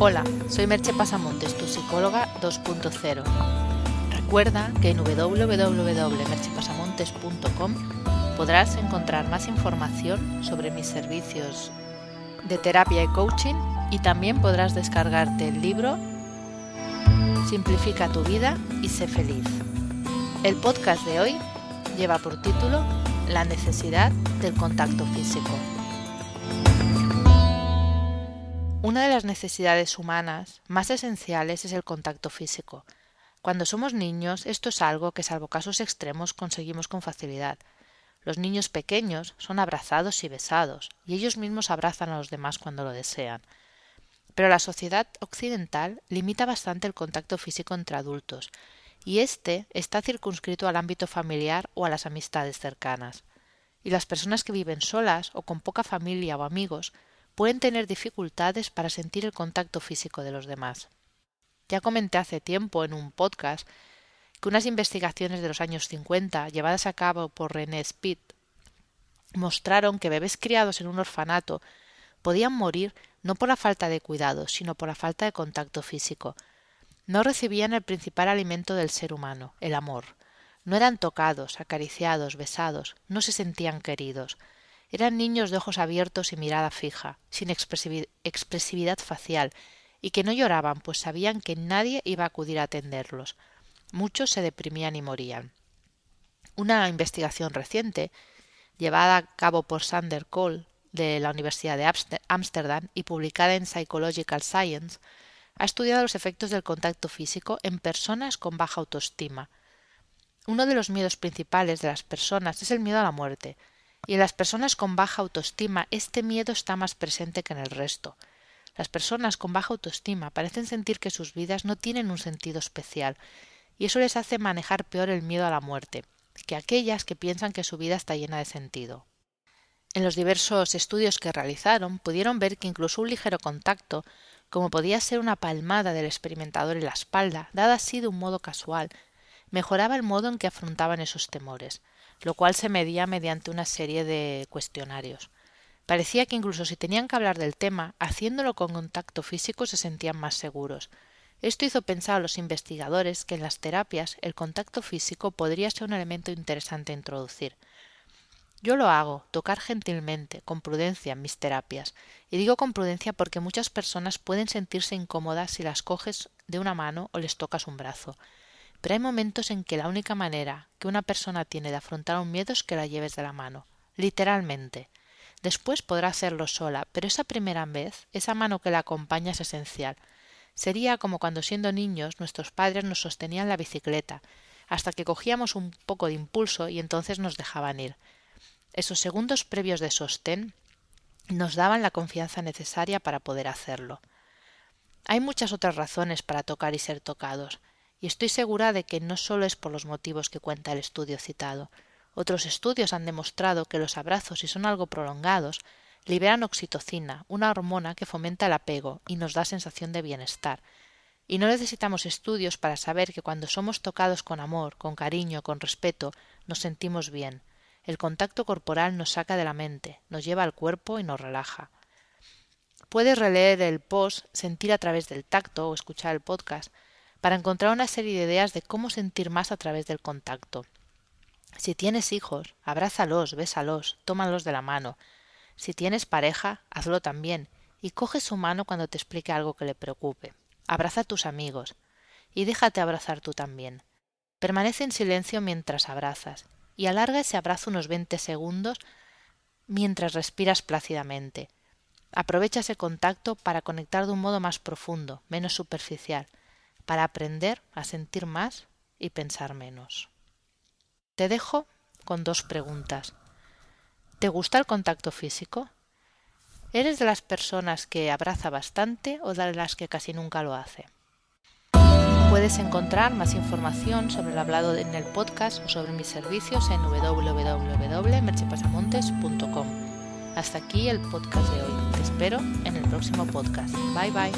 Hola, soy Merche Pasamontes, tu psicóloga 2.0. Recuerda que en www.merchepasamontes.com podrás encontrar más información sobre mis servicios de terapia y coaching y también podrás descargarte el libro Simplifica tu vida y sé feliz. El podcast de hoy lleva por título La necesidad del contacto físico. Una de las necesidades humanas más esenciales es el contacto físico. Cuando somos niños, esto es algo que, salvo casos extremos, conseguimos con facilidad. Los niños pequeños son abrazados y besados, y ellos mismos abrazan a los demás cuando lo desean. Pero la sociedad occidental limita bastante el contacto físico entre adultos, y éste está circunscrito al ámbito familiar o a las amistades cercanas. Y las personas que viven solas o con poca familia o amigos pueden tener dificultades para sentir el contacto físico de los demás. Ya comenté hace tiempo en un podcast que unas investigaciones de los años 50 llevadas a cabo por René Spit mostraron que bebés criados en un orfanato podían morir no por la falta de cuidado, sino por la falta de contacto físico. No recibían el principal alimento del ser humano, el amor. No eran tocados, acariciados, besados, no se sentían queridos. Eran niños de ojos abiertos y mirada fija, sin expresividad facial, y que no lloraban, pues sabían que nadie iba a acudir a atenderlos. Muchos se deprimían y morían. Una investigación reciente, llevada a cabo por Sander Kohl de la Universidad de Ámsterdam y publicada en Psychological Science, ha estudiado los efectos del contacto físico en personas con baja autoestima. Uno de los miedos principales de las personas es el miedo a la muerte, y en las personas con baja autoestima este miedo está más presente que en el resto. Las personas con baja autoestima parecen sentir que sus vidas no tienen un sentido especial, y eso les hace manejar peor el miedo a la muerte, que aquellas que piensan que su vida está llena de sentido. En los diversos estudios que realizaron pudieron ver que incluso un ligero contacto, como podía ser una palmada del experimentador en la espalda, dada así de un modo casual, mejoraba el modo en que afrontaban esos temores, lo cual se medía mediante una serie de cuestionarios. Parecía que incluso si tenían que hablar del tema, haciéndolo con contacto físico se sentían más seguros. Esto hizo pensar a los investigadores que en las terapias el contacto físico podría ser un elemento interesante a introducir. Yo lo hago, tocar gentilmente, con prudencia en mis terapias, y digo con prudencia porque muchas personas pueden sentirse incómodas si las coges de una mano o les tocas un brazo. Pero hay momentos en que la única manera que una persona tiene de afrontar un miedo es que la lleves de la mano, literalmente. Después podrá hacerlo sola, pero esa primera vez, esa mano que la acompaña es esencial. Sería como cuando siendo niños nuestros padres nos sostenían la bicicleta, hasta que cogíamos un poco de impulso y entonces nos dejaban ir. Esos segundos previos de sostén nos daban la confianza necesaria para poder hacerlo. Hay muchas otras razones para tocar y ser tocados y estoy segura de que no solo es por los motivos que cuenta el estudio citado. Otros estudios han demostrado que los abrazos, si son algo prolongados, liberan oxitocina, una hormona que fomenta el apego y nos da sensación de bienestar. Y no necesitamos estudios para saber que cuando somos tocados con amor, con cariño, con respeto, nos sentimos bien. El contacto corporal nos saca de la mente, nos lleva al cuerpo y nos relaja. Puedes releer el post, sentir a través del tacto o escuchar el podcast, para encontrar una serie de ideas de cómo sentir más a través del contacto. Si tienes hijos, abrázalos, bésalos, tómalos de la mano. Si tienes pareja, hazlo también, y coge su mano cuando te explique algo que le preocupe. Abraza a tus amigos, y déjate abrazar tú también. Permanece en silencio mientras abrazas, y alarga ese abrazo unos veinte segundos mientras respiras plácidamente. Aprovecha ese contacto para conectar de un modo más profundo, menos superficial, para aprender a sentir más y pensar menos. Te dejo con dos preguntas. ¿Te gusta el contacto físico? ¿Eres de las personas que abraza bastante o de las que casi nunca lo hace? Puedes encontrar más información sobre el hablado en el podcast o sobre mis servicios en www.merchepasamontes.com. Hasta aquí el podcast de hoy. Te espero en el próximo podcast. Bye bye.